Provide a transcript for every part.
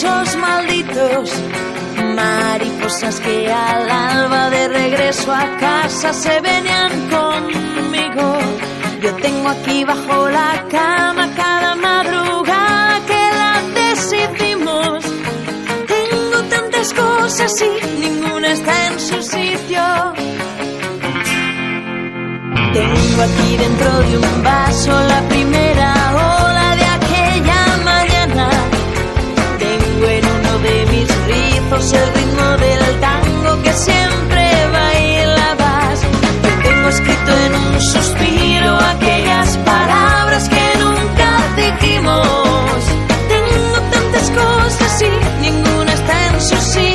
besos malditos. Mariposas que al alba de regreso a casa se venían conmigo. Yo tengo aquí bajo la cama cada madrugada que la decidimos. Tengo tantas cosas y ninguna está en su sitio. Tengo aquí dentro de un vaso la primera rizos el ritmo del tango que siempre bailabas. Yo tengo escrito en un suspiro aquellas palabras que nunca dijimos. Tengo tantas cosas y ninguna está en su sitio.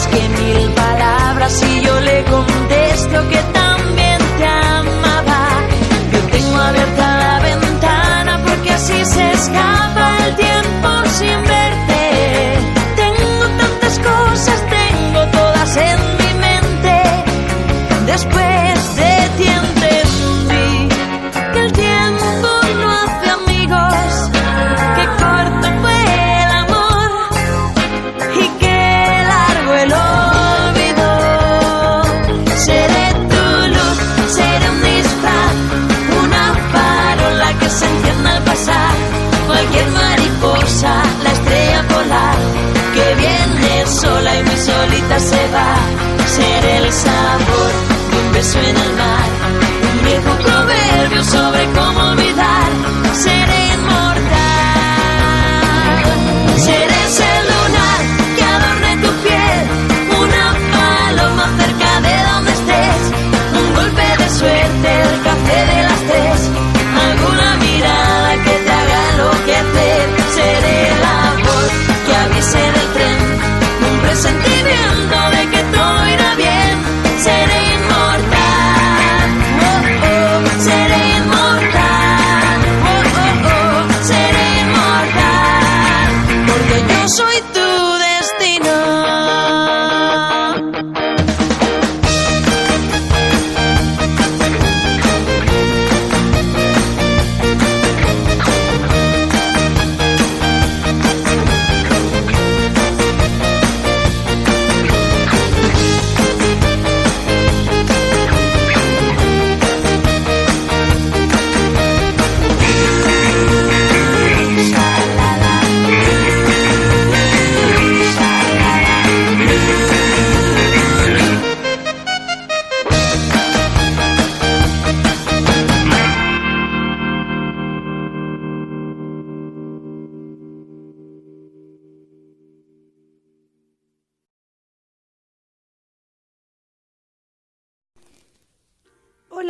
Dice más que mil se va. Seré el sabor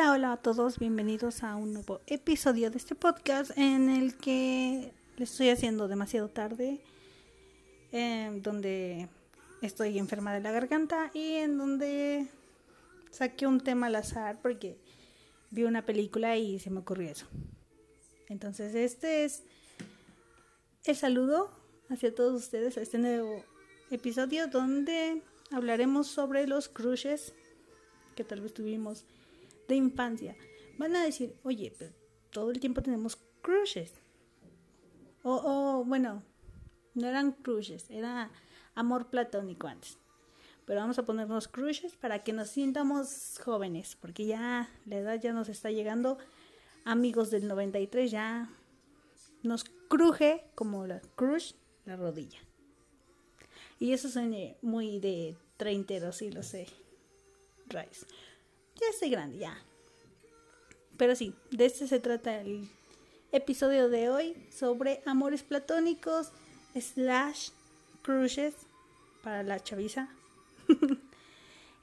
Hola, hola a todos, bienvenidos a un nuevo episodio de este podcast en el que le estoy haciendo demasiado tarde, eh, donde estoy enferma de la garganta y en donde saqué un tema al azar porque vi una película y se me ocurrió eso. Entonces este es el saludo hacia todos ustedes a este nuevo episodio donde hablaremos sobre los crushes que tal vez tuvimos de infancia. Van a decir, oye, pero todo el tiempo tenemos crushes. O, o, bueno, no eran crushes, era amor platónico antes. Pero vamos a ponernos crushes para que nos sientamos jóvenes, porque ya la edad ya nos está llegando. Amigos del 93 ya nos cruje como la crush la rodilla. Y eso suena muy de treintero, sí lo sé. Rise. Ya estoy grande, ya. Pero sí, de este se trata el episodio de hoy sobre amores platónicos slash crushes para la chaviza.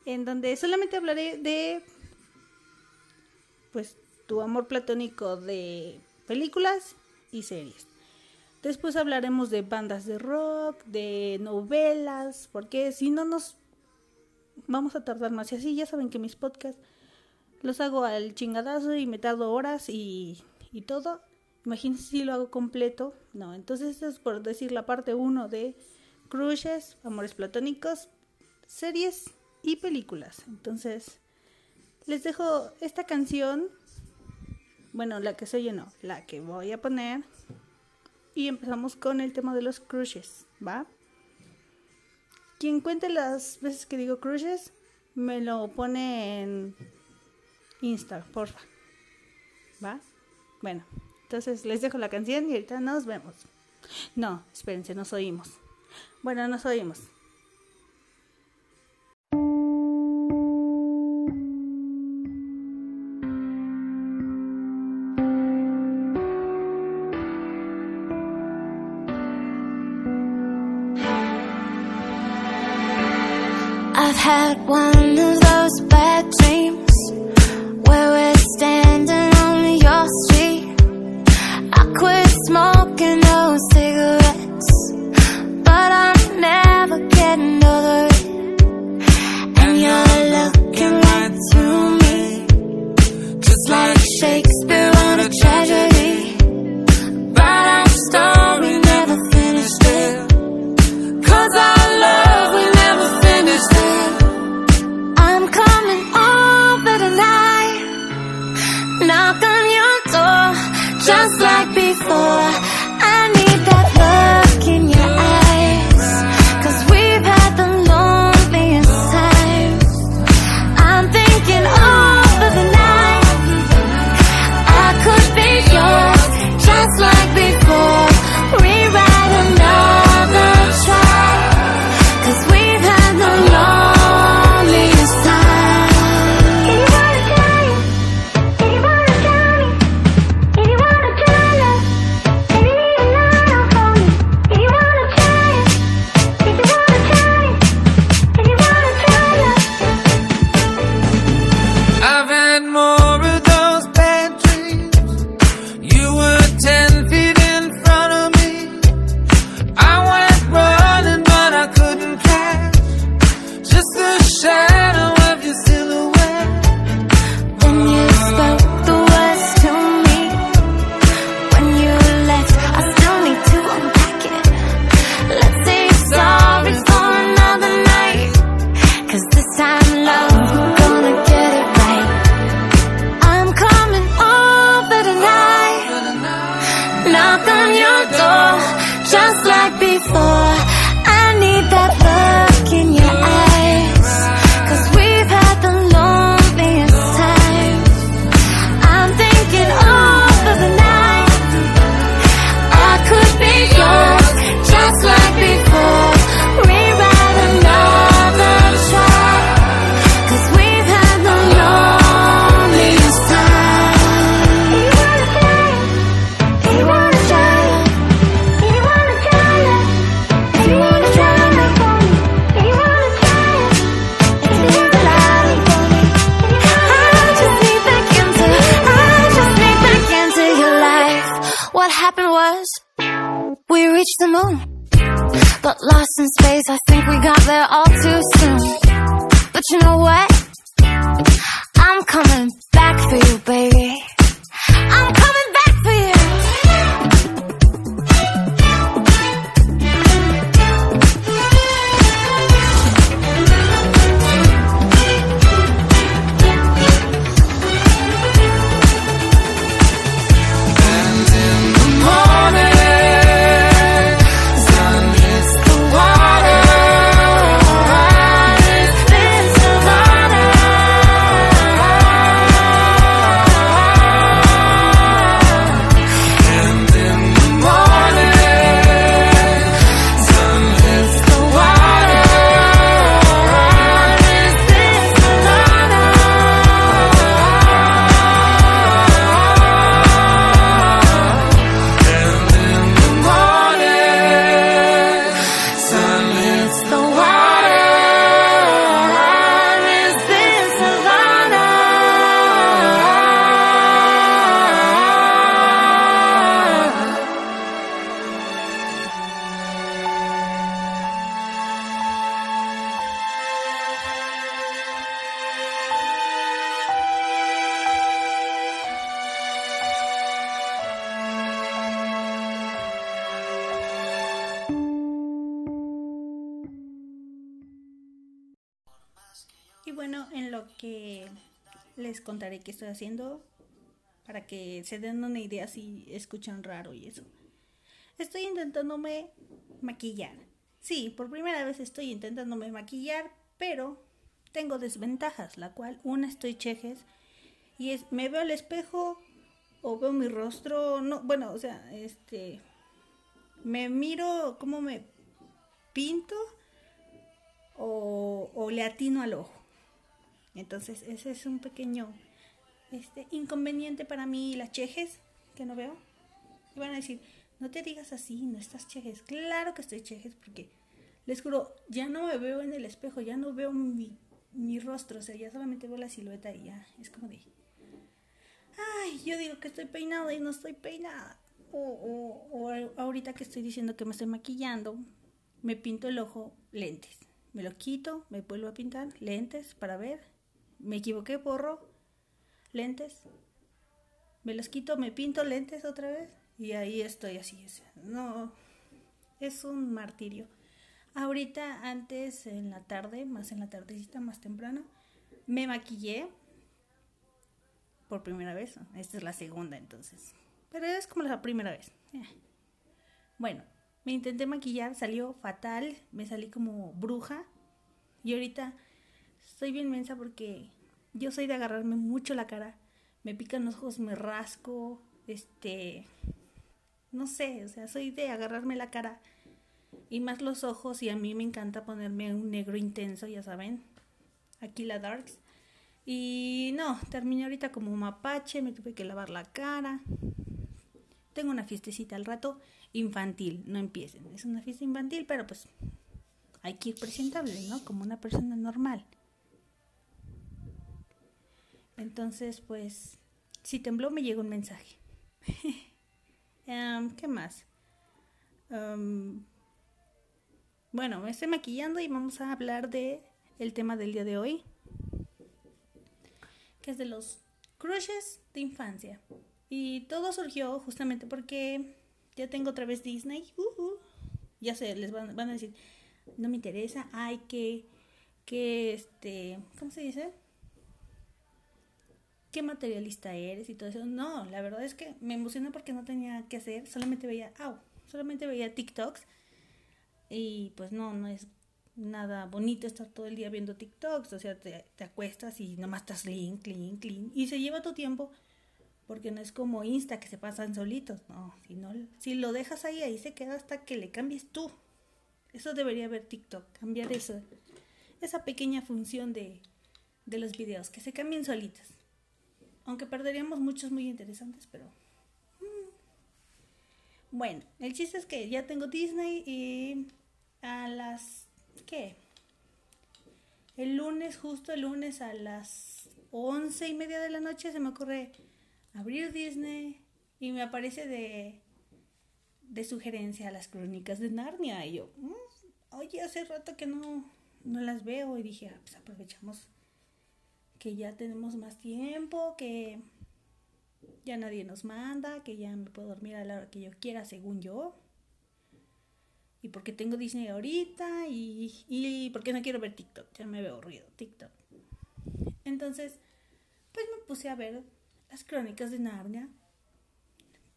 en donde solamente hablaré de pues tu amor platónico de películas y series. Después hablaremos de bandas de rock, de novelas, porque si no nos vamos a tardar más. Y así ya saben que mis podcasts los hago al chingadazo y me tardo horas y, y todo. Imagínense si lo hago completo. No, entonces esto es por decir la parte 1 de crushes, amores platónicos, series y películas. Entonces, les dejo esta canción. Bueno, la que se llenó, la que voy a poner. Y empezamos con el tema de los crushes, ¿va? Quien cuente las veces que digo crushes, me lo pone en Insta, porfa. ¿Va? Bueno, entonces les dejo la canción y ahorita nos vemos. No, espérense, nos oímos. Bueno, nos oímos. Had one just like before. But lost in space, I think we got there all too soon. Bueno, en lo que les contaré qué estoy haciendo para que se den una idea si escuchan raro y eso. Estoy intentándome maquillar. Sí, por primera vez estoy intentándome maquillar, pero tengo desventajas, la cual una estoy chejes y es me veo al espejo o veo mi rostro, no, bueno, o sea, este me miro cómo me pinto o, o le atino al ojo. Entonces, ese es un pequeño este inconveniente para mí las chejes que no veo. Y van a decir, no te digas así, no estás chejes. Claro que estoy chejes porque les juro, ya no me veo en el espejo, ya no veo mi, mi rostro, o sea, ya solamente veo la silueta y ya es como de, ay, yo digo que estoy peinada y no estoy peinada. O, o, o ahorita que estoy diciendo que me estoy maquillando, me pinto el ojo lentes. Me lo quito, me vuelvo a pintar lentes para ver. Me equivoqué, borro lentes. Me los quito, me pinto lentes otra vez y ahí estoy así. No, es un martirio. Ahorita, antes en la tarde, más en la tardecita, más temprano, me maquillé por primera vez. Esta es la segunda, entonces. Pero es como la primera vez. Bueno, me intenté maquillar, salió fatal, me salí como bruja. Y ahorita estoy bien mensa porque yo soy de agarrarme mucho la cara. Me pican los ojos, me rasco, este, no sé, o sea, soy de agarrarme la cara y más los ojos y a mí me encanta ponerme un negro intenso, ya saben, aquí la darks. Y no, terminé ahorita como un mapache, me tuve que lavar la cara. Tengo una fiestecita al rato infantil, no empiecen. Es una fiesta infantil, pero pues hay que ir presentable, ¿no? Como una persona normal. Entonces, pues, si tembló me llegó un mensaje. ¿Qué más? Bueno, me estoy maquillando y vamos a hablar de el tema del día de hoy, que es de los crushes de infancia. Y todo surgió justamente porque ya tengo otra vez Disney. Ya sé, les van, van, a decir, no me interesa, ay, que, que, este, ¿cómo se dice? ¿Qué materialista eres y todo eso? No, la verdad es que me emocionó porque no tenía que hacer, solamente veía, au, solamente veía TikToks y pues no, no es nada bonito estar todo el día viendo TikToks, o sea, te, te acuestas y nomás estás clean, clean, clean, y se lleva tu tiempo, porque no es como Insta que se pasan solitos, no, si, no, si lo dejas ahí, ahí se queda hasta que le cambies tú. Eso debería haber TikTok, cambiar eso, esa pequeña función de, de los videos, que se cambien solitos. Aunque perderíamos muchos muy interesantes, pero... Mm. Bueno, el chiste es que ya tengo Disney y a las... ¿Qué? El lunes, justo el lunes a las once y media de la noche se me ocurre abrir Disney y me aparece de, de sugerencia las crónicas de Narnia. Y yo, mm, oye, hace rato que no, no las veo y dije, ah, pues aprovechamos que ya tenemos más tiempo, que ya nadie nos manda, que ya me puedo dormir a la hora que yo quiera, según yo y porque tengo Disney ahorita y, y porque no quiero ver TikTok, ya me veo aburrido TikTok. Entonces, pues me puse a ver las crónicas de Narnia,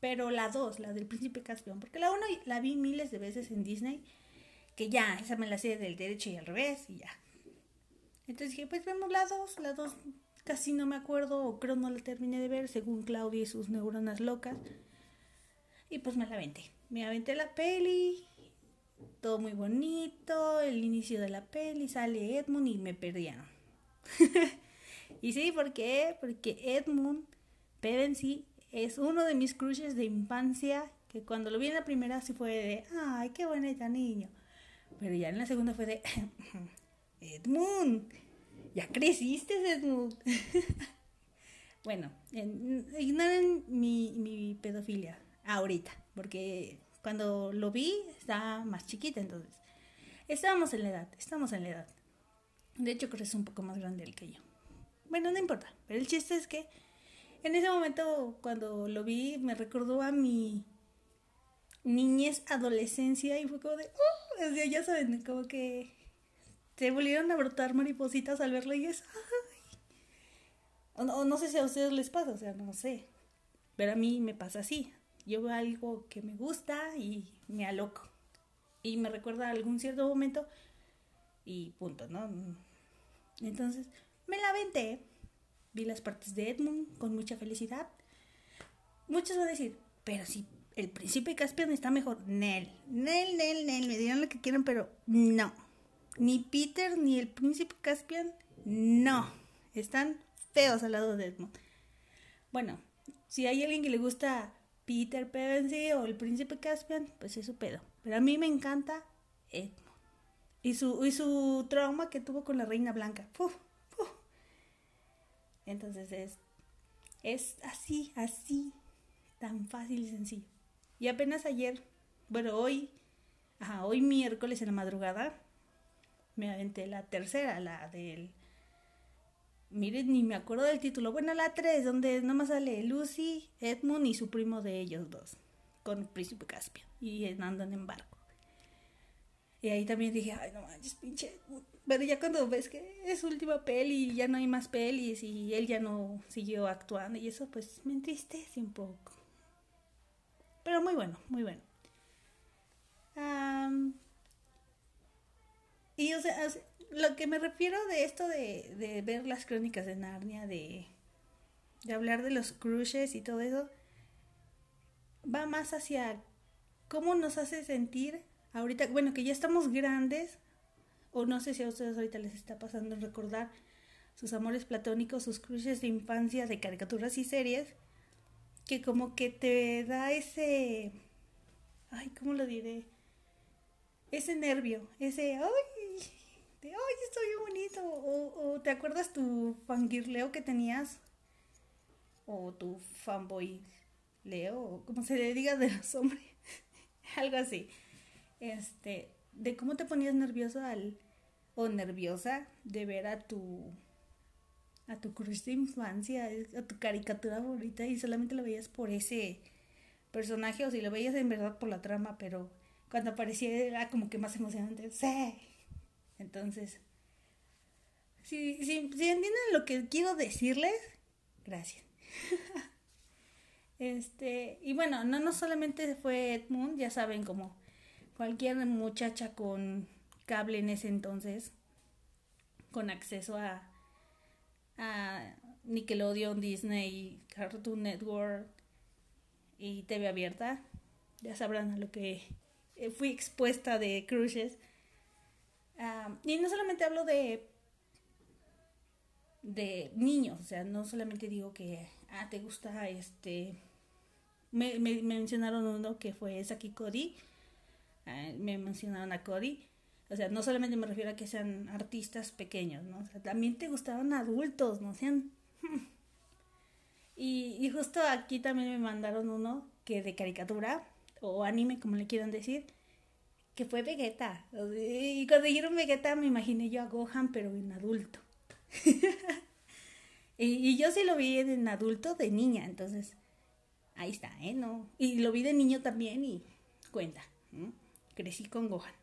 pero la 2, la del príncipe Caspión, porque la 1 la vi miles de veces en Disney, que ya, esa me la sé del derecho y al revés y ya. Entonces dije, pues vemos la 2, la 2 casi no me acuerdo o creo no la terminé de ver según Claudia y sus neuronas locas. Y pues me la aventé. Me aventé la peli todo muy bonito, el inicio de la peli, sale Edmund y me perdieron. y sí, ¿por qué? Porque Edmund Pevensey es uno de mis crushes de infancia, que cuando lo vi en la primera sí fue de, ay, qué bonita niño. Pero ya en la segunda fue de, Edmund, ya creciste, Edmund. bueno, ignoren mi, mi pedofilia ahorita, porque cuando lo vi, estaba más chiquita, entonces. Estábamos en la edad, estamos en la edad. De hecho, creo que es un poco más grande el que yo. Bueno, no importa, pero el chiste es que en ese momento, cuando lo vi, me recordó a mi niñez, adolescencia, y fue como de, oh, ya saben, como que se volvieron a brotar maripositas al verlo y es... ¡ay! O no, no sé si a ustedes les pasa, o sea, no sé. Pero a mí me pasa así. Yo veo algo que me gusta y me aloco. Y me recuerda a algún cierto momento y punto, ¿no? Entonces, me la aventé. Vi las partes de Edmund con mucha felicidad. Muchos van a decir, pero si el príncipe Caspian está mejor. Nel, Nel, Nel, Nel, me dirán lo que quieran, pero no. Ni Peter ni el príncipe Caspian, no. Están feos al lado de Edmund. Bueno, si hay alguien que le gusta Peter Pevensey o el príncipe Caspian, pues es su pedo. Pero a mí me encanta Edmund. Y su, y su trauma que tuvo con la reina blanca. Uf, uf. Entonces es, es así, así, tan fácil y sencillo. Y apenas ayer, bueno, hoy, ajá, hoy miércoles en la madrugada, me aventé la tercera, la del... Miren, ni me acuerdo del título. Bueno, la 3, donde nomás sale Lucy, Edmund y su primo de ellos dos, con el príncipe Caspian, y andan en barco. Y ahí también dije, ay, no manches, pinche. Pero ya cuando ves que es su última peli ya no hay más pelis y él ya no siguió actuando y eso, pues me entristece un poco. Pero muy bueno, muy bueno. Am, y o sea, lo que me refiero de esto de, de ver las crónicas de Narnia, de, de hablar de los crushes y todo eso, va más hacia cómo nos hace sentir ahorita, bueno, que ya estamos grandes, o no sé si a ustedes ahorita les está pasando recordar sus amores platónicos, sus crushes de infancia, de caricaturas y series, que como que te da ese, ay, ¿cómo lo diré? Ese nervio, ese, ay, de, ay, estoy bien bonito, o, o te acuerdas tu fangirleo que tenías, o tu fanboy leo, o como se le diga de los hombres, algo así este, de cómo te ponías nervioso al, o nerviosa de ver a tu, a tu crush de infancia, a tu caricatura favorita y solamente lo veías por ese personaje o si lo veías en verdad por la trama, pero cuando aparecía era como que más emocionante. Sí. Entonces, si, si, entienden lo que quiero decirles, gracias. este, y bueno, no, no solamente fue Edmund, ya saben, como cualquier muchacha con cable en ese entonces, con acceso a, a Nickelodeon, Disney, Cartoon Network y TV abierta, ya sabrán a lo que fui expuesta de crushes. Ah, y no solamente hablo de de niños, o sea, no solamente digo que, ah, te gusta este, me, me, me mencionaron uno que fue Saki Cody, eh, me mencionaron a Cody. O sea, no solamente me refiero a que sean artistas pequeños, ¿no? O sea, también te gustaban adultos, ¿no? Sean... Y, y justo aquí también me mandaron uno que de caricatura, o anime, como le quieran decir, que fue Vegeta. Y cuando dijeron Vegeta me imaginé yo a Gohan, pero en adulto. y, y yo sí lo vi en adulto de niña, entonces ahí está, ¿eh? No. Y lo vi de niño también y cuenta. crecí con Gohan.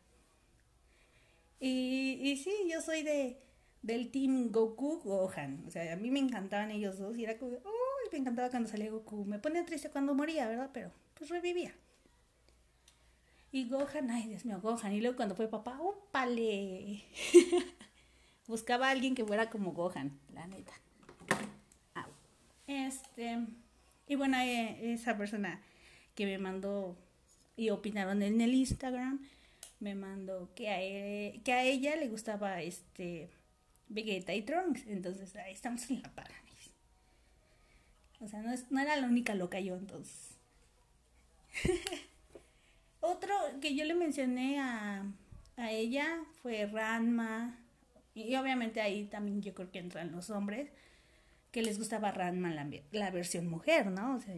Y, y sí, yo soy de del team Goku Gohan. O sea, a mí me encantaban ellos dos y era como, uy, me encantaba cuando salía Goku. Me ponía triste cuando moría, ¿verdad? Pero pues revivía. Y Gohan, ay, Dios mío, Gohan. Y luego cuando fue papá, ¡ópale! Buscaba a alguien que fuera como Gohan, la neta. Ah, este. Y bueno, eh, esa persona que me mandó y opinaron en el Instagram. Me mandó que a, él- que a ella le gustaba este Vegeta y Trunks. Entonces ahí estamos en la par. O sea, no, es- no era la única loca yo entonces. Otro que yo le mencioné a, a ella fue Ranma. Y obviamente ahí también yo creo que entran los hombres que les gustaba Ranma la, versión mujer, ¿no? O sea,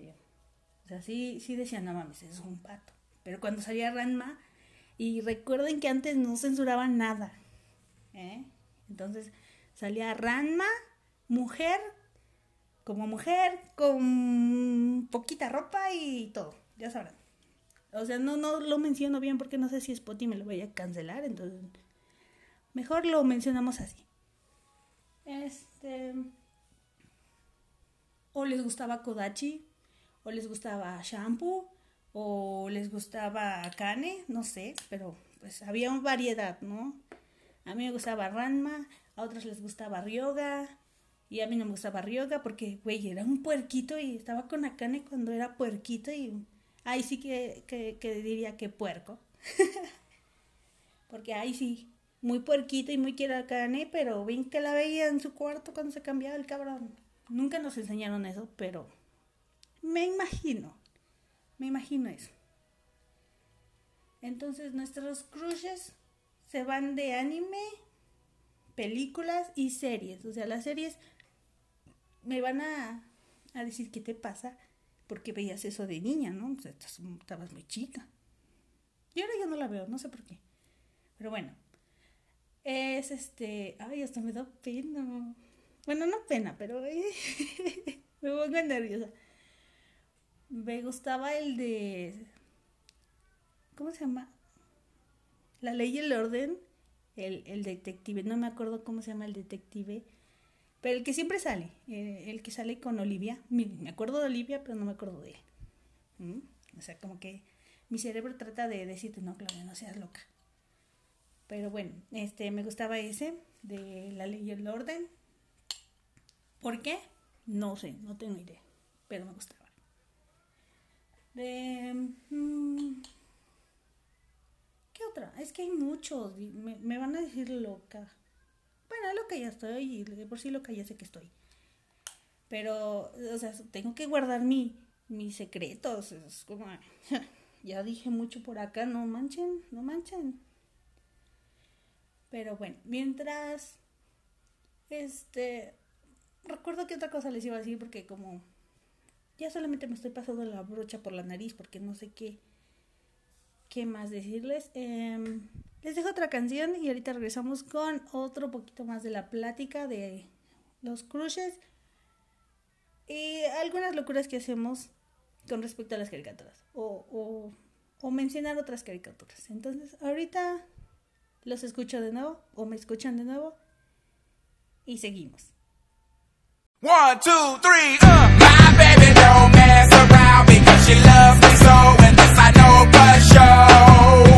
o sea, sí, sí decían, no mames, es un pato. Pero cuando salía Ranma, y recuerden que antes no censuraban nada, ¿eh? Entonces salía Ranma, mujer, como mujer, con poquita ropa y todo, ya sabrán. O sea, no, no lo menciono bien porque no sé si Spotify me lo vaya a cancelar, entonces Mejor lo mencionamos así. Este. O les gustaba Kodachi, o les gustaba Shampoo, o les gustaba Kane, no sé, pero pues había una variedad, ¿no? A mí me gustaba Ranma, a otros les gustaba Ryoga, y a mí no me gustaba Ryoga porque, güey, era un puerquito y estaba con Akane cuando era puerquito y ahí sí que, que, diría que puerco. porque ahí sí, muy puerquito y muy Akane, pero bien que la veía en su cuarto cuando se cambiaba el cabrón. Nunca nos enseñaron eso, pero me imagino, me imagino eso. Entonces nuestros crushes se van de anime, películas y series. O sea, las series me van a, a decir qué te pasa porque veías eso de niña, ¿no? Estabas muy chica. Y ahora ya no la veo, no sé por qué. Pero bueno, es este, ay, hasta me da pena. Bueno, no pena, pero me pongo nerviosa. Me gustaba el de, ¿cómo se llama? La ley y el orden, el, el detective, no me acuerdo cómo se llama el detective, pero el que siempre sale, eh, el que sale con Olivia, me, acuerdo de Olivia, pero no me acuerdo de él. ¿Mm? O sea, como que mi cerebro trata de decirte, no, Claudia, no seas loca. Pero bueno, este, me gustaba ese, de la ley y el orden. ¿Por qué? No sé, no tengo idea, pero me gustaba. De... mm, ¿Qué otra? Es que hay muchos. Me, me van a decir loca. Bueno, loca ya estoy y de por sí loca ya sé que estoy. Pero, o sea, tengo que guardar mi, mis secretos. Es como, ya dije mucho por acá, no manchen, no manchen. Pero bueno, mientras, este, recuerdo que otra cosa les iba a decir porque como ya solamente me estoy pasando la brocha por la nariz porque no sé qué, qué más decirles. Em, les dejo otra canción y ahorita regresamos con otro poquito más de la plática de los crushes y algunas locuras que hacemos con respecto a las caricaturas o, o, mencionar otras caricaturas. Entonces, ahorita los escucho de nuevo o me escuchan de nuevo y seguimos. One, two, three, uh. My baby don't mess around because she loves me so, and this I know for sure.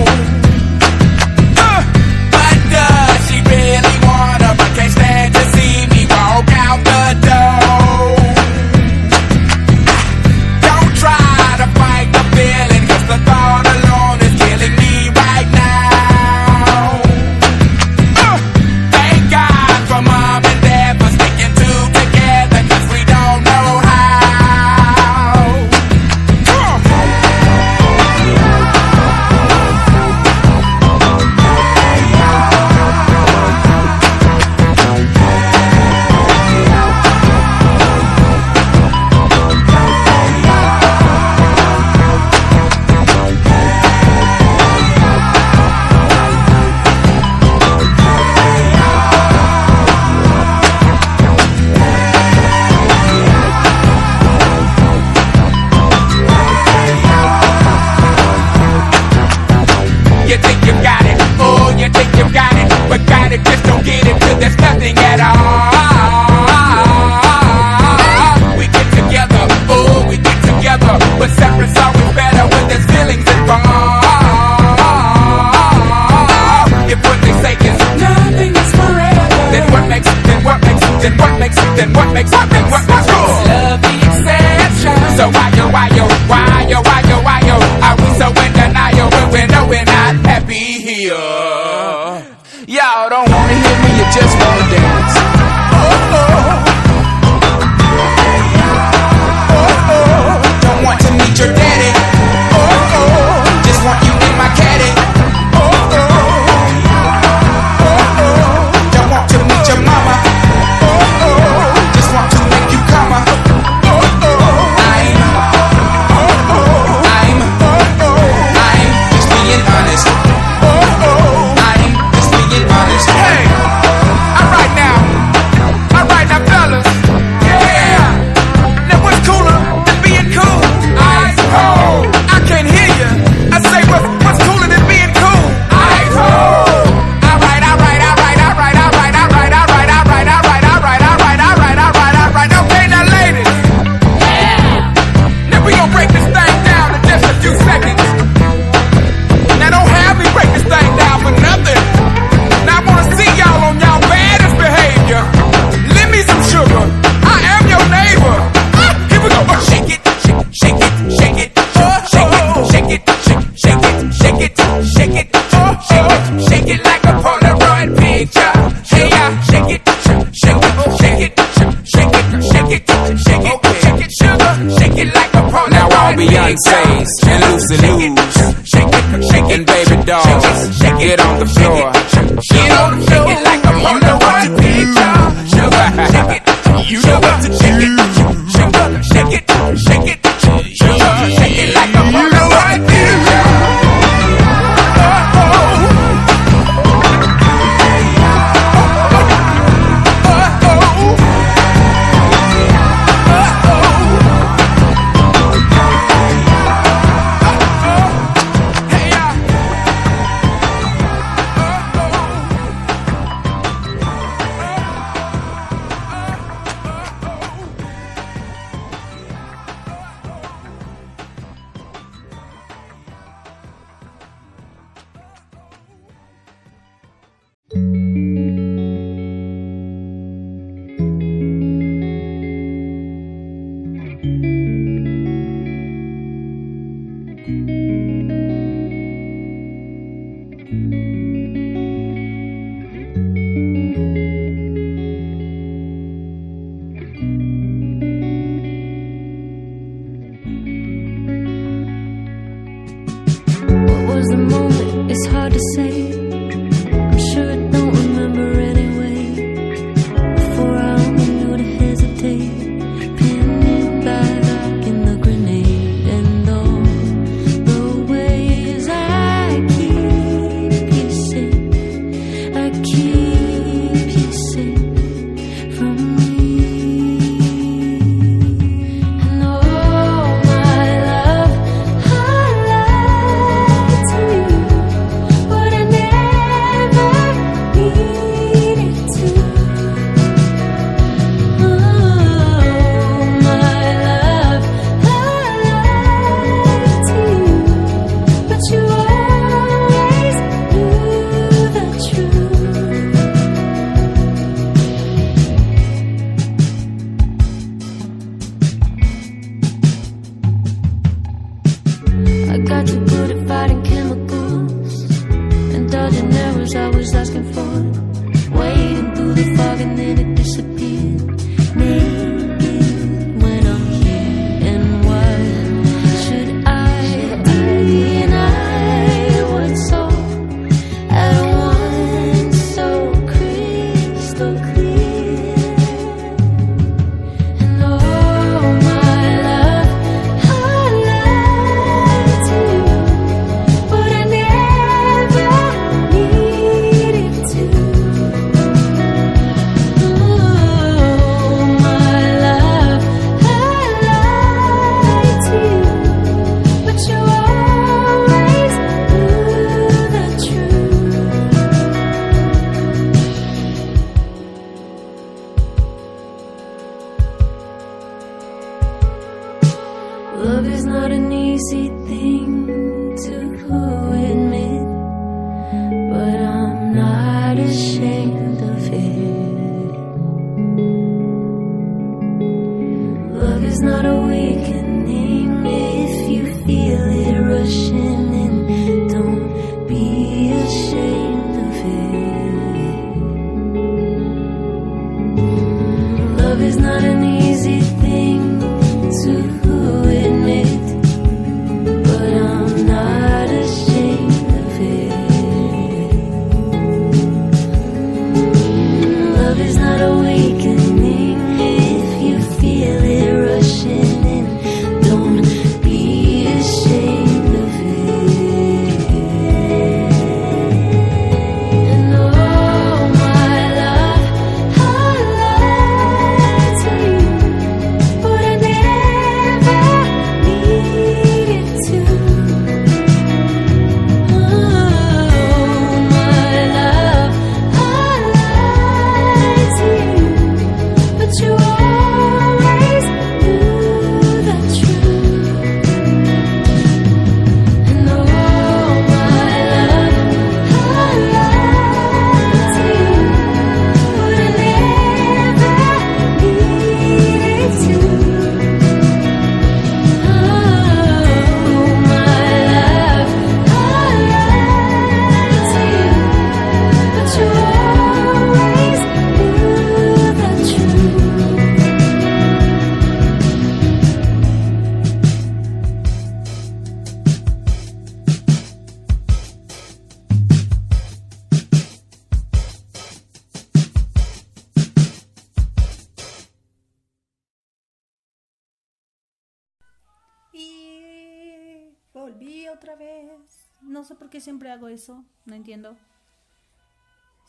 eso, no entiendo.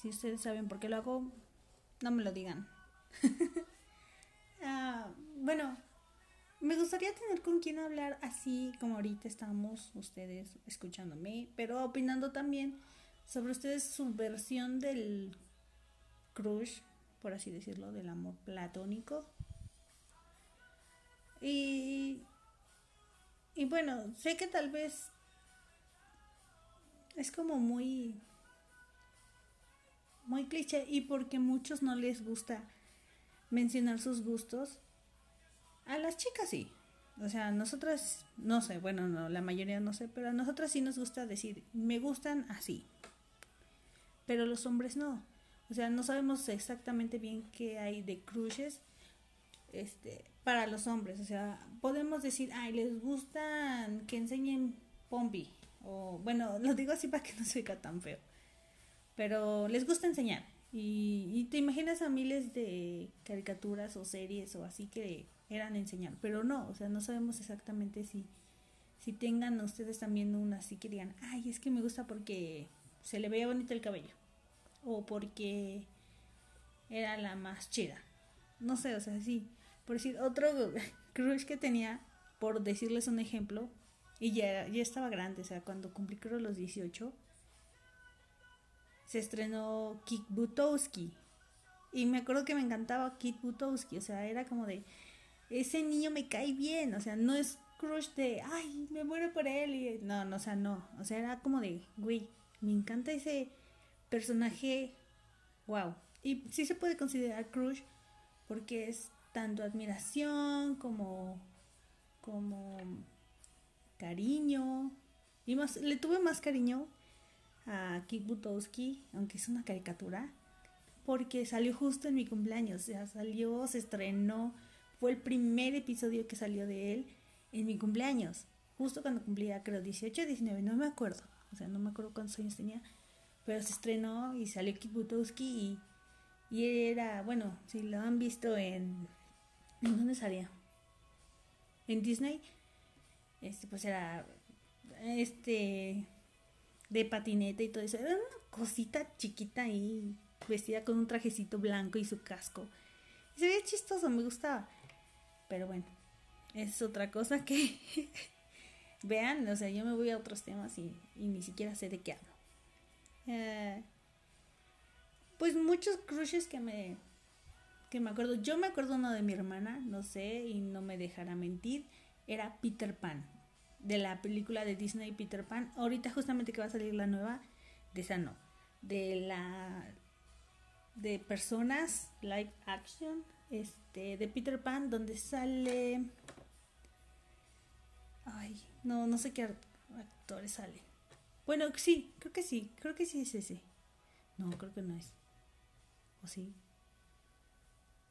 Si ustedes saben por qué lo hago, no me lo digan. Ah, bueno, me gustaría tener con quien hablar así como ahorita estamos ustedes escuchándome, pero opinando también sobre ustedes su versión del crush, por así decirlo, del amor platónico. Y, y bueno, sé que tal vez es como muy muy cliché y porque muchos no les gusta mencionar sus gustos a las chicas sí. O sea a nosotras no sé bueno no la mayoría no sé pero a nosotras sí nos gusta decir me gustan así pero los hombres no. O sea no sabemos exactamente bien qué hay de crushes este para los hombres. O sea podemos decir ay les gustan que enseñen pombi o bueno, lo digo así para que no se oiga tan feo. Pero les gusta enseñar. Y, y te imaginas a miles de caricaturas o series o así que eran enseñar. Pero no, o sea, no sabemos exactamente si, si tengan ustedes también una así que digan, ay, es que me gusta porque se le veía bonito el cabello. O porque era la más chida. No sé, o sea, sí. Por decir, otro crush que tenía, por decirles un ejemplo, y ya, ya estaba grande, o sea, cuando cumplí creo los 18, se estrenó Kik Butowski. Y me acuerdo que me encantaba Kik Butowski, o sea, era como de, ese niño me cae bien, o sea, no es crush de, ay, me muero por él, y no, no, o sea, no, o sea, era como de, güey, me encanta ese personaje, wow. Y sí se puede considerar crush porque es tanto admiración como, como cariño. Y más, le tuve más cariño a Kik Butowski, aunque es una caricatura, porque salió justo en mi cumpleaños. O sea, salió, se estrenó, fue el primer episodio que salió de él en mi cumpleaños. Justo cuando cumplía, creo, 18 19, no me acuerdo. O sea, no me acuerdo cuántos años tenía. Pero se estrenó y salió Kik Butowski y, y era, bueno, si lo han visto en... ¿En dónde salía? En Disney. Este, pues era este de patineta y todo eso. Era una cosita chiquita ahí, vestida con un trajecito blanco y su casco. Y se veía chistoso, me gustaba. Pero bueno, es otra cosa que vean, o sea, yo me voy a otros temas y, y ni siquiera sé de qué hablo. Eh, pues muchos crushes que me que me acuerdo. Yo me acuerdo uno de mi hermana, no sé, y no me dejará mentir. Era Peter Pan, de la película de Disney Peter Pan. Ahorita justamente que va a salir la nueva, de esa no. De la de personas live action este de Peter Pan donde sale ay no no sé qué actores sale bueno sí creo que sí creo que sí es ese no creo que no es o sí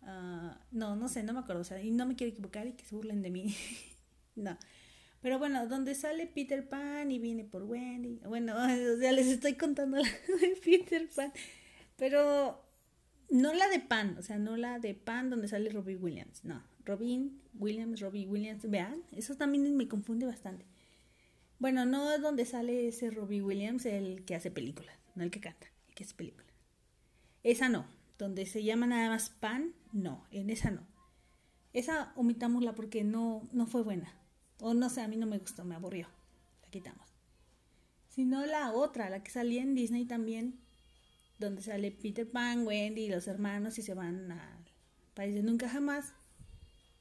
Ah, no, no sé, no me acuerdo. O sea, y no me quiero equivocar y que se burlen de mí. no. Pero bueno, donde sale Peter Pan y viene por Wendy. Bueno, o sea, les estoy contando la de Peter Pan. Pero no la de Pan, o sea, no la de Pan donde sale Robbie Williams. No, Robin Williams, Robbie Williams. Vean, eso también me confunde bastante. Bueno, no es donde sale ese Robbie Williams, el que hace películas, no el que canta, el que hace películas. Esa no, donde se llama nada más pan, no, en esa no. Esa omitámosla porque no, no fue buena. O no sé, a mí no me gustó, me aburrió. La quitamos. Sino la otra, la que salía en Disney también, donde sale Peter Pan, Wendy y los hermanos y se van al país de nunca jamás.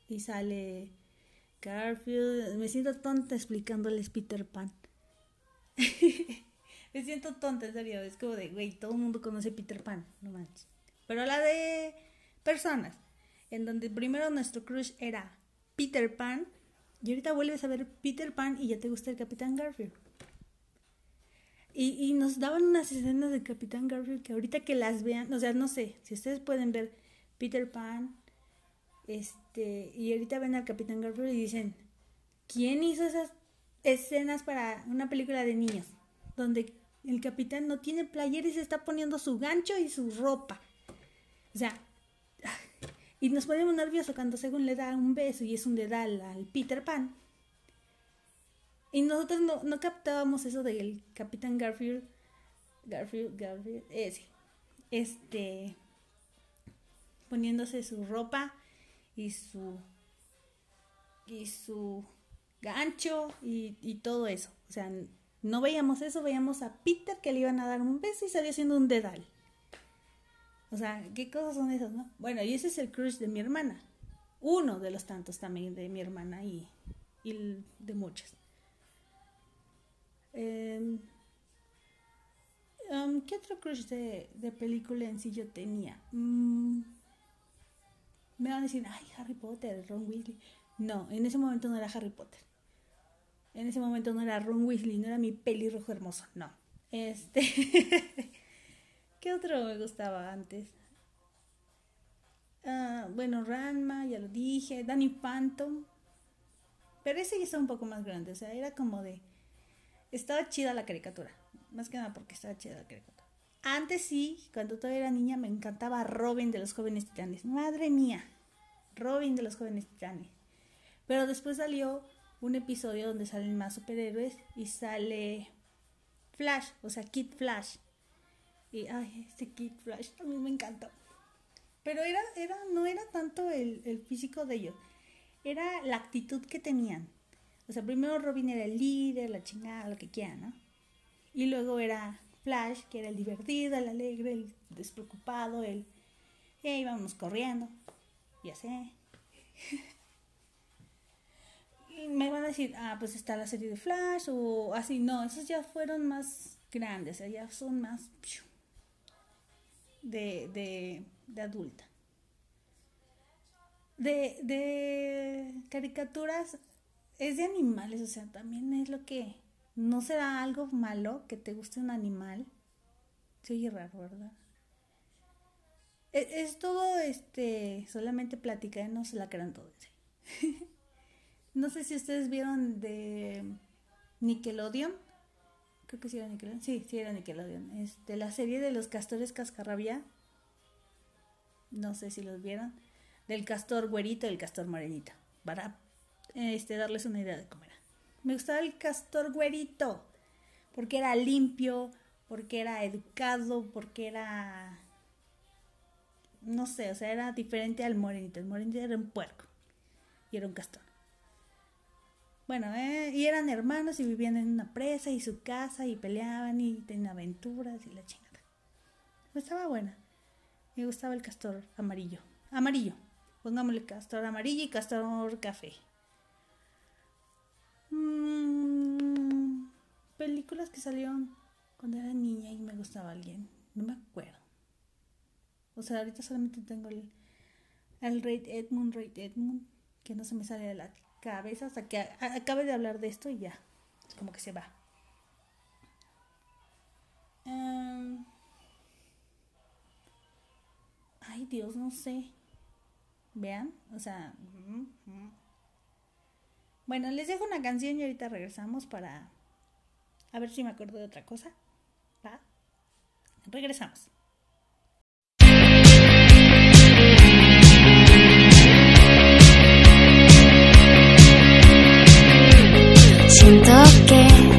Y sale Garfield. Me siento tonta explicándoles Peter Pan. me siento tonta, en serio. Es como de, güey, todo el mundo conoce Peter Pan, no manches. Pero la de personas, en donde primero nuestro crush era Peter Pan, y ahorita vuelves a ver Peter Pan y ya te gusta el Capitán Garfield. Y, y nos daban unas escenas de Capitán Garfield que ahorita que las vean, o sea, no sé, si ustedes pueden ver Peter Pan, este, y ahorita ven al Capitán Garfield y dicen, ¿quién hizo esas escenas para una película de niños? Donde el capitán no tiene playera y se está poniendo su gancho y su ropa. O sea, y nos ponemos nerviosos cuando según le da un beso y es un dedal al Peter Pan. Y nosotros no, no captábamos eso del Capitán Garfield. Garfield, Garfield, ese. Este. Poniéndose su ropa y su. Y su gancho y, y todo eso. O sea, no veíamos eso, veíamos a Peter que le iban a dar un beso y salía haciendo un dedal. O sea, ¿qué cosas son esas, no? Bueno, y ese es el crush de mi hermana. Uno de los tantos también de mi hermana y, de muchas. Eh, um, ¿Qué otro crush de, de, película en sí yo tenía? Mm, me van a decir, ay, Harry Potter, Ron Weasley. No, en ese momento no era Harry Potter. En ese momento no era Ron Weasley, no era mi pelirrojo hermoso, no. Este. ¿Qué otro me gustaba antes? Uh, bueno, Ranma, ya lo dije. Danny Phantom. Pero ese ya está un poco más grande. O sea, era como de. estaba chida la caricatura. Más que nada porque estaba chida la caricatura. Antes sí, cuando todavía era niña, me encantaba Robin de los jóvenes titanes. Madre mía, Robin de los jóvenes titanes. Pero después salió un episodio donde salen más superhéroes y sale Flash, o sea, Kid Flash. Y ay, este Kid Flash a mí me encantó. Pero era, era, no era tanto el, el físico de ellos, era la actitud que tenían. O sea, primero Robin era el líder, la chingada, lo que quieran, ¿no? Y luego era Flash, que era el divertido, el alegre, el despreocupado, el... Y íbamos corriendo. Ya sé. Y me van a decir, ah, pues está la serie de Flash o así. No, esos ya fueron más grandes, ya son más de, de, de adulta. De, de caricaturas es de animales, o sea, también es lo que no será algo malo que te guste un animal. Se oye raro, ¿verdad? Es, es todo este solamente platicar, no se la crean todo. ¿sí? no sé si ustedes vieron de Nickelodeon. Creo que sí era Nickelodeon. Sí, sí era Nickelodeon. Este, la serie de los castores cascarrabia. No sé si los vieron. Del castor güerito y el castor morenito. Para este, darles una idea de cómo era. Me gustaba el castor güerito. Porque era limpio, porque era educado, porque era... No sé, o sea, era diferente al morenito. El morenito era un puerco. Y era un castor. Bueno, eh, y eran hermanos y vivían en una presa y su casa y peleaban y tenían aventuras y la chingada. Estaba buena. Me gustaba el castor amarillo. Amarillo. Pongámosle castor amarillo y castor café. Mm, películas que salieron cuando era niña y me gustaba alguien. No me acuerdo. O sea, ahorita solamente tengo el, el Raid Edmund, Raid Edmund, que no se me sale de la cabeza hasta que acabe de hablar de esto y ya. Es como que se va. Em, ay, Dios, no sé. Vean, o sea. mm, mm. Bueno, les dejo una canción y ahorita regresamos para a ver si me acuerdo de otra cosa. Regresamos. Siento que desde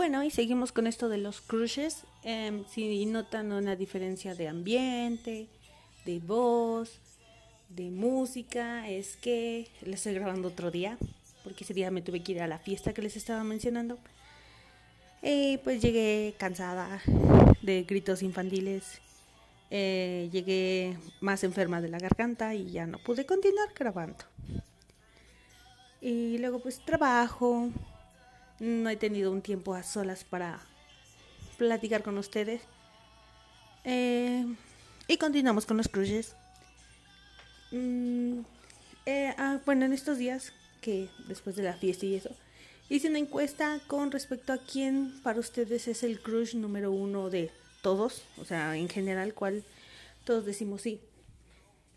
Bueno, y seguimos con esto de los crushes. Em, si notan una diferencia de ambiente, de voz, de música, es que les estoy grabando otro día, porque ese día me tuve que ir a la fiesta que les estaba mencionando. Y pues llegué cansada de gritos infantiles. Eh, llegué más enferma de la garganta y ya no pude continuar grabando. Y luego pues trabajo, no he tenido un tiempo a solas para platicar con ustedes. Eh, y continuamos con los crushes. Mm, eh, ah, bueno, en estos días, que después de la fiesta y eso, hice una encuesta con respecto a quién para ustedes es el crush número uno de todos. O sea, en general, cuál todos decimos sí.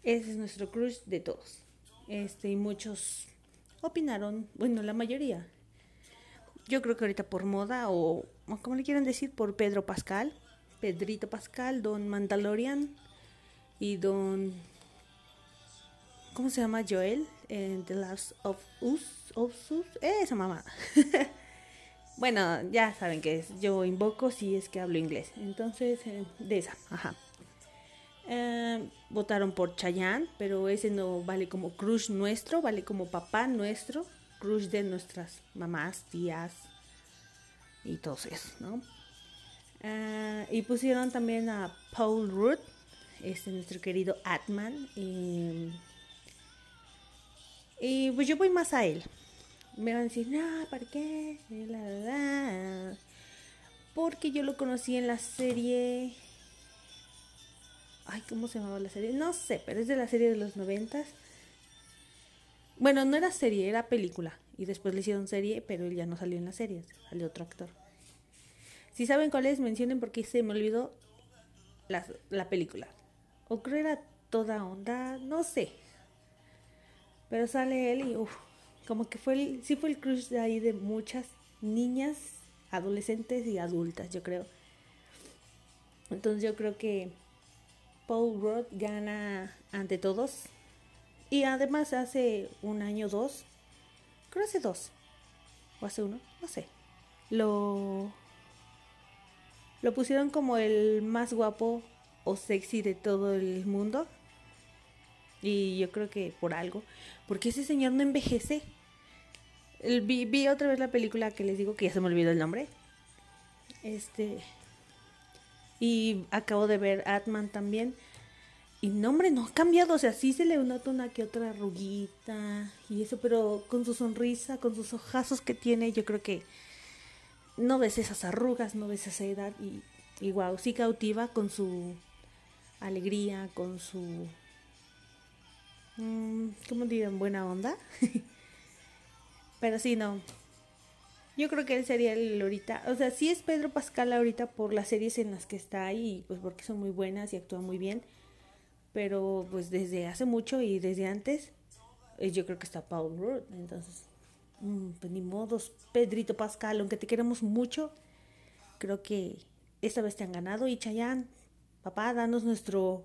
Ese es nuestro crush de todos. Este, y muchos opinaron, bueno, la mayoría, yo creo que ahorita por moda o, o como le quieran decir, por Pedro Pascal, Pedrito Pascal, Don Mandalorian y Don... ¿Cómo se llama? Joel en The Last of Us. Esa mamá. bueno, ya saben que es. Yo invoco si es que hablo inglés. Entonces, eh, de esa, ajá. Eh, votaron por Chayanne, pero ese no vale como crush nuestro, vale como papá nuestro, crush de nuestras mamás, tías y todos esos, ¿no? Eh, y pusieron también a Paul Rudd, este nuestro querido Atman. Y, pues yo voy más a él. Me van a decir, no, ¿para qué? La, la, la". Porque yo lo conocí en la serie Ay, ¿cómo se llamaba la serie? No sé, pero es de la serie de los noventas. Bueno, no era serie, era película. Y después le hicieron serie, pero él ya no salió en la serie, salió otro actor. Si saben cuál es, mencionen porque se me olvidó la, la película. O creo era toda onda, no sé. Pero sale él y uff, como que fue el, sí fue el crush de ahí de muchas niñas, adolescentes y adultas, yo creo. Entonces yo creo que Paul Rudd gana ante todos. Y además hace un año, dos, creo hace dos, o hace uno, no sé, lo, lo pusieron como el más guapo o sexy de todo el mundo. Y yo creo que por algo, porque ese señor no envejece. El- vi, vi otra vez la película que les digo que ya se me olvidó el nombre. Este, y acabo de ver Atman también. Y no, hombre, no ha cambiado. O sea, sí se le nota una que otra arruguita y eso, pero con su sonrisa, con sus ojazos que tiene, yo creo que no ves esas arrugas, no ves esa edad. Y, wow, sí cautiva con su alegría, con su. mm, ¿Cómo dirían? Buena onda. pero sí, no. Yo creo que él sería el ahorita. O sea, sí es Pedro Pascal ahorita por las series en las que está y pues porque son muy buenas y actúan muy bien. Pero pues desde hace mucho y desde antes, eh, yo creo que está Paul Rudd. Entonces, mm, pues ni modos, Pedrito Pascal, aunque te queremos mucho, creo que esta vez te han ganado. Y Chayanne, papá, danos nuestro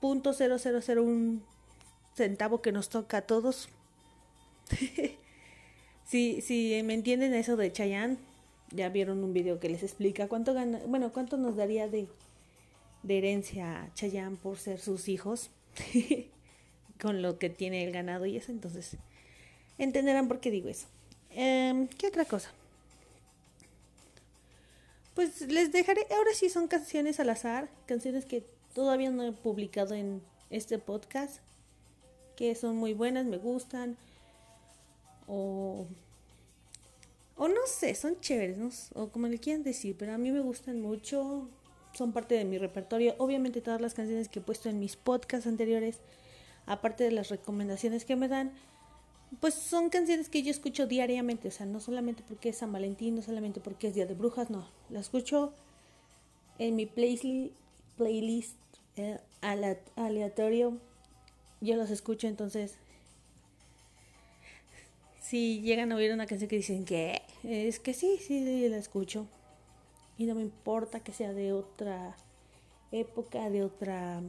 punto un centavo que nos toca a todos. si, si me entienden eso de Chayanne, ya vieron un video que les explica cuánto gana, bueno, cuánto nos daría de, de herencia Chayanne por ser sus hijos con lo que tiene el ganado y eso, entonces entenderán por qué digo eso. Em, ¿Qué otra cosa? Pues les dejaré, ahora sí son canciones al azar, canciones que todavía no he publicado en este podcast, que son muy buenas, me gustan, o, o no sé, son chéveres, ¿no? o como le quieran decir, pero a mí me gustan mucho, son parte de mi repertorio. Obviamente todas las canciones que he puesto en mis podcasts anteriores, aparte de las recomendaciones que me dan, pues son canciones que yo escucho diariamente, o sea, no solamente porque es San Valentín, no solamente porque es Día de Brujas, no, la escucho en mi playlist, playlist eh, aleatorio, yo las escucho, entonces, si llegan a oír una canción que dicen que es que sí, sí, la escucho, y no me importa que sea de otra época, de otra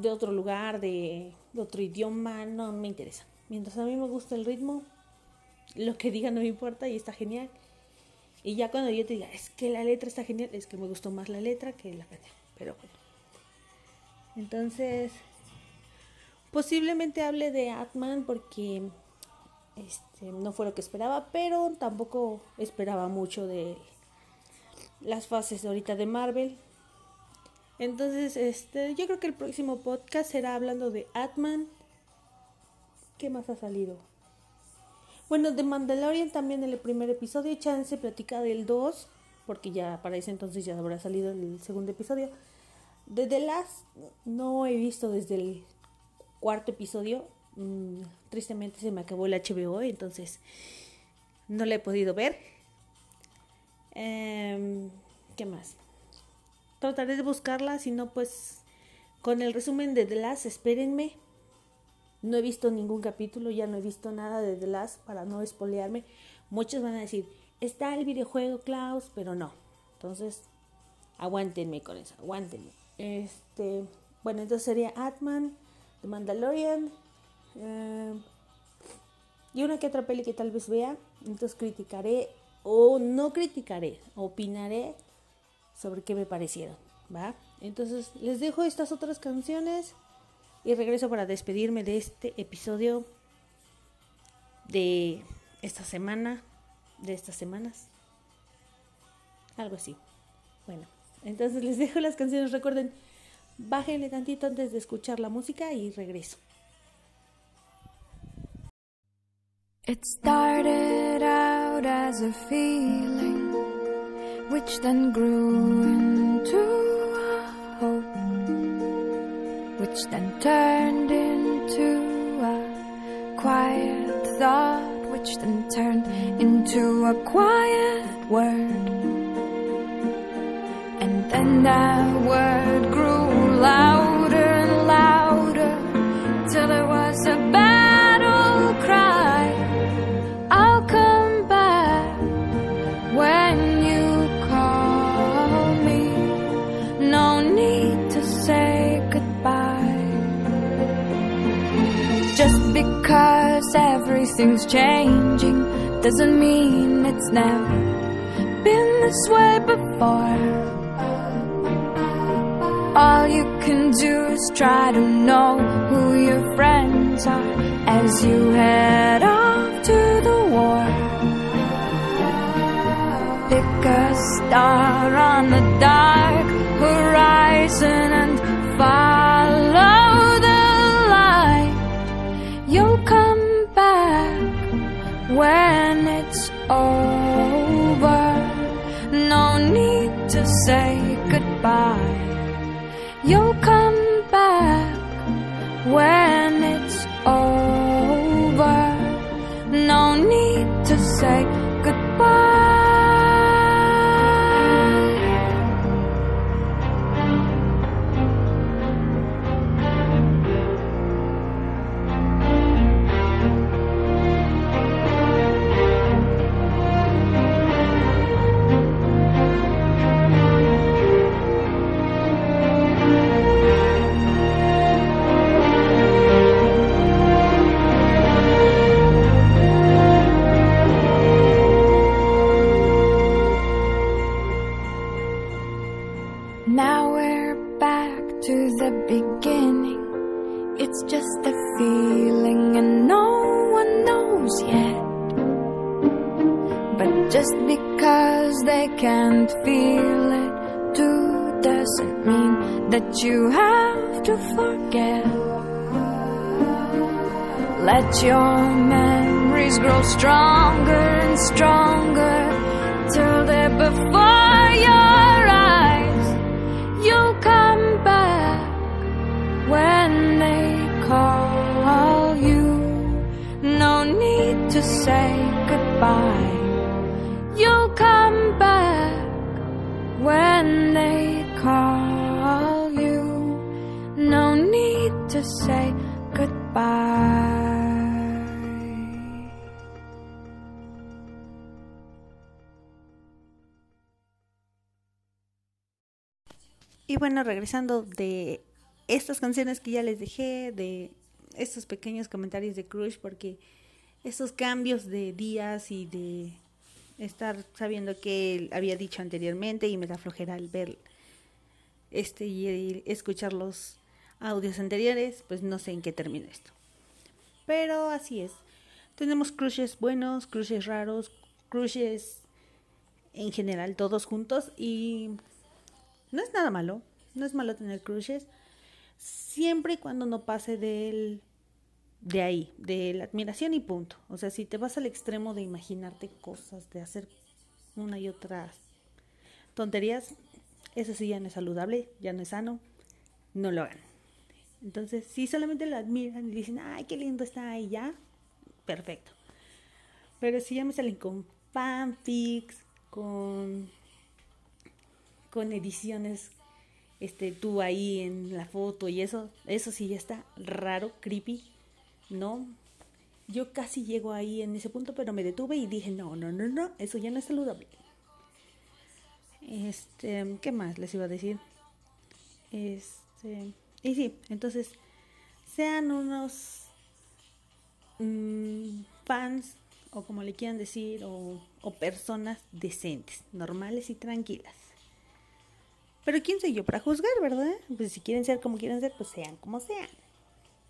de otro lugar, de, otro idioma, no me interesa. Mientras a mí me gusta el ritmo, lo que diga no me importa y está genial. Y ya cuando yo te diga, es que la letra está genial, es que me gustó más la letra que la canción. Pero bueno. Entonces, posiblemente hable de Atman porque este, no fue lo que esperaba, pero tampoco esperaba mucho de las fases ahorita de Marvel. Entonces, este, yo creo que el próximo podcast será hablando de Atman. ¿Qué más ha salido? Bueno, de Mandalorian también en el primer episodio. Chance platica del 2, porque ya para ese entonces ya habrá salido el segundo episodio. De The Last no he visto desde el cuarto episodio. Mm, tristemente se me acabó el HBO, entonces no lo he podido ver. Em, ¿Qué más? trataré de buscarla, si no, pues con el resumen de The Last, espérenme. No he visto ningún capítulo, ya no he visto nada de The Last para no espolearme. Muchos van a decir, está el videojuego Klaus, pero no. Entonces, aguántenme con eso, aguántenme. Este, bueno, entonces sería Atman, The Mandalorian, eh, y una que otra peli que tal vez vea. Entonces criticaré o no criticaré, opinaré sobre qué me parecieron, ¿va? Entonces les dejo estas otras canciones y regreso para despedirme de este episodio de esta semana, de estas semanas. Algo así. Bueno, entonces les dejo las canciones. Recuerden, bájenle tantito antes de escuchar la música y regreso. It started out as a feeling. which then grew into a hope, which then turned into a quiet thought, which then turned into a quiet word. And then that word everything's changing doesn't mean it's never been this way before. All you can do is try to know who your friends are as you head off to the war. Pick a star on the dark horizon and follow can't feel it too doesn't mean that you have to forget. Let your memories grow stronger and stronger till they're before your eyes. You'll come back when they call you. No need to say goodbye. Bueno, regresando de estas canciones que ya les dejé, de estos pequeños comentarios de Crush, porque esos cambios de días y de estar sabiendo que él había dicho anteriormente y me da flojera al ver este y escuchar los audios anteriores, pues no sé en qué termina esto. Pero así es. Tenemos crushes buenos, crushes raros, crushes en general, todos juntos. Y no es nada malo. No es malo tener crushes. Siempre y cuando no pase del, de ahí, de la admiración y punto. O sea, si te vas al extremo de imaginarte cosas, de hacer una y otra tonterías, eso sí ya no es saludable, ya no es sano. No lo hagan. Entonces, si solamente lo admiran y dicen, ay, qué lindo está ahí ya, perfecto. Pero si ya me salen con fanfics, con, con ediciones, este, tú ahí en la foto y eso, eso sí ya está raro, creepy, ¿no? Yo casi llego ahí en ese punto, pero me detuve y dije, no, no, no, no, eso ya no es saludable. Este, ¿qué más les iba a decir? Este, y sí, entonces, sean unos mmm, fans, o como le quieran decir, o, o, personas decentes, normales y tranquilas. Pero ¿quién soy yo para juzgar, verdad? Pues si quieren ser como quieran ser, pues sean como sean.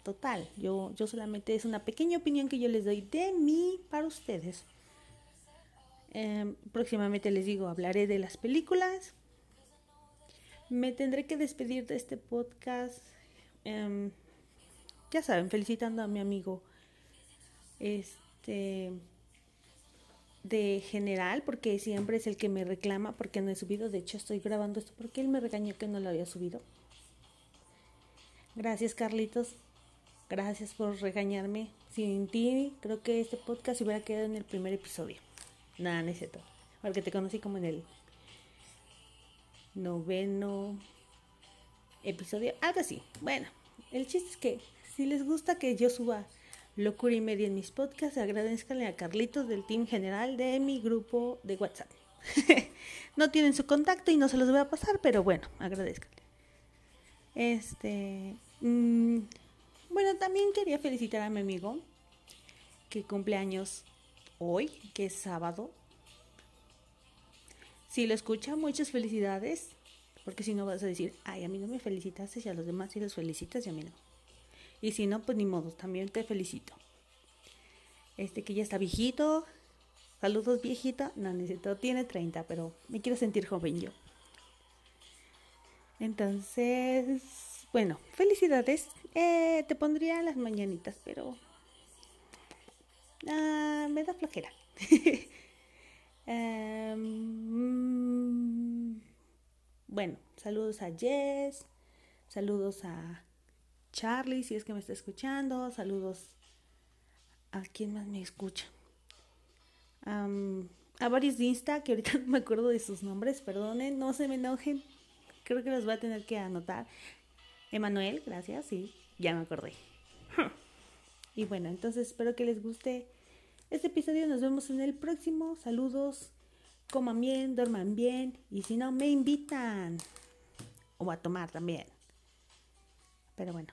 Total, yo, yo solamente es una pequeña opinión que yo les doy de mí para ustedes. Eh, próximamente les digo, hablaré de las películas. Me tendré que despedir de este podcast. Eh, ya saben, felicitando a mi amigo. Este. De general, porque siempre es el que me reclama porque no he subido. De hecho, estoy grabando esto porque él me regañó que no lo había subido. Gracias, Carlitos. Gracias por regañarme. Sin ti, creo que este podcast hubiera quedado en el primer episodio. Nada, no es cierto. Porque te conocí como en el noveno episodio. Algo así. Bueno, el chiste es que si les gusta que yo suba locura y media en mis podcasts, agradezcanle a Carlitos del team general de mi grupo de WhatsApp. no tienen su contacto y no se los voy a pasar, pero bueno, agradezcanle. Este. Mmm, bueno, también quería felicitar a mi amigo que cumple años hoy, que es sábado. Si lo escucha, muchas felicidades. Porque si no vas a decir, ay, a mí no me felicitaste y a los demás sí los felicitas y a mí no. Y si no, pues ni modo, también te felicito. Este que ya está viejito. Saludos viejita. No necesito, tiene 30, pero me quiero sentir joven yo. Entonces, bueno, felicidades. Eh, te pondría las mañanitas, pero Ah, me da flojera. um, bueno, saludos a Jess, saludos a Charlie, si es que me está escuchando, saludos a quien más me escucha. A varios de Insta, que ahorita no me acuerdo de sus nombres, perdonen, no se me enojen. Creo que los voy a tener que anotar. Emanuel, gracias, sí, ya me acordé. Y bueno, entonces espero que les guste este episodio. Nos vemos en el próximo. Saludos, coman bien, duerman bien y si no, me invitan. O a tomar también. Pero bueno,